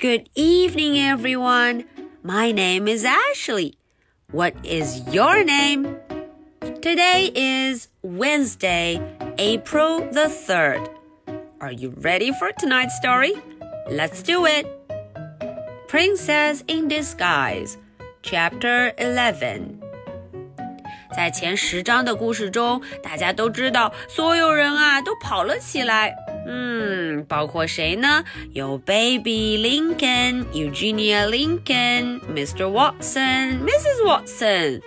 Good evening, everyone. My name is Ashley. What is your name? Today is Wednesday, April the 3rd. Are you ready for tonight's story? Let's do it. Princess in Disguise, Chapter 11. 在前十章的故事中，大家都知道，所有人啊都跑了起来。嗯，包括谁呢？有 Baby Lincoln、Eugenia Lincoln、Mr. Watson、Mrs. Watson。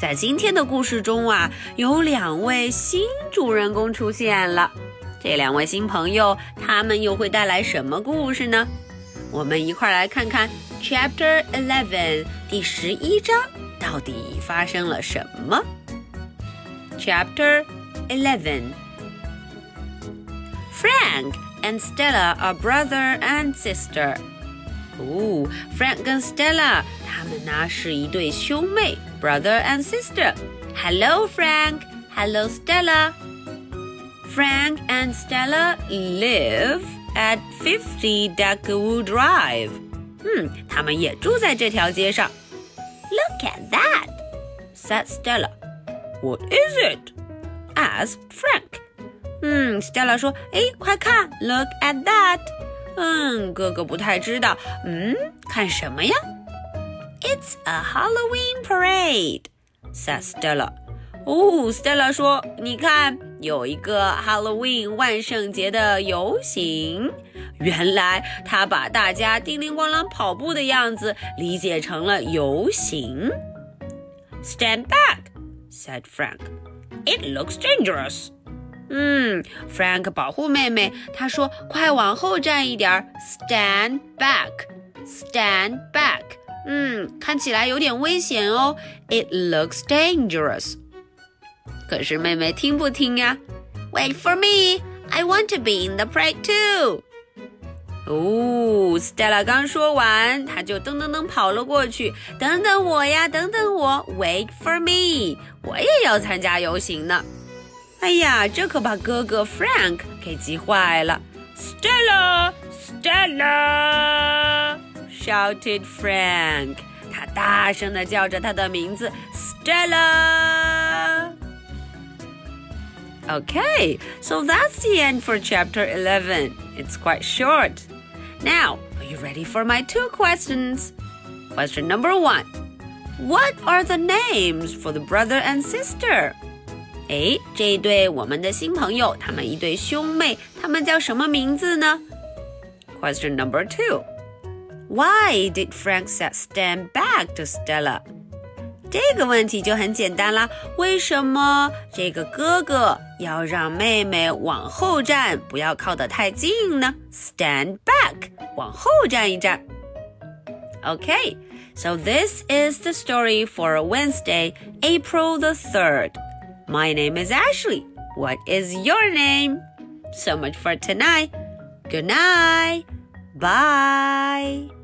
在今天的故事中啊，有两位新主人公出现了。这两位新朋友，他们又会带来什么故事呢？我们一块来看看 Chapter Eleven 第十一章。到底发生了什么？Chapter Eleven Frank and Stella are brother and sister. 哦，Frank 跟 Stella 他们呢是一对兄妹，brother and sister. Hello Frank, hello Stella. Frank and Stella live at 50 Deckawoo Drive. Hmm, 嗯，他们也住在这条街上。Look at that, said Stella. What is it? asked Frank. 嗯，Stella 说：“哎，快看，Look at that。”嗯，哥哥不太知道。嗯，看什么呀？It's a Halloween parade, said Stella. 哦，Stella 说：“你看，有一个 Halloween 万圣节的游行。”原来他把大家叮铃咣啷跑步的样子理解成了游行。Stand back, said Frank. It looks dangerous. 嗯，Frank 保护妹妹，他说：“快往后站一点，Stand back, stand back。”嗯，看起来有点危险哦。It looks dangerous。可是妹妹听不听呀？Wait for me, I want to be in the parade too. 哦，Stella 刚说完，他就噔噔噔跑了过去。等等我呀，等等我，Wait for me，我也要参加游行呢。哎呀，这可把哥哥 Frank 给急坏了。Stella，Stella，shouted Frank，他大声的叫着他的名字，Stella。Okay, so that's the end for chapter 11. It's quite short. Now, are you ready for my two questions? Question number one What are the names for the brother and sister? 哎，这一对我们的新朋友，他们一对兄妹，他们叫什么名字呢？Question number two Why did Frank say stand back to Stella? 这个问题就很简单啦，为什么这个哥哥要让妹妹往后站，不要靠得太近呢？Stand back，往后站一站。Okay, so this is the story for Wednesday, April the 3rd. My name is Ashley. What is your name? So much for tonight. Good night. Bye.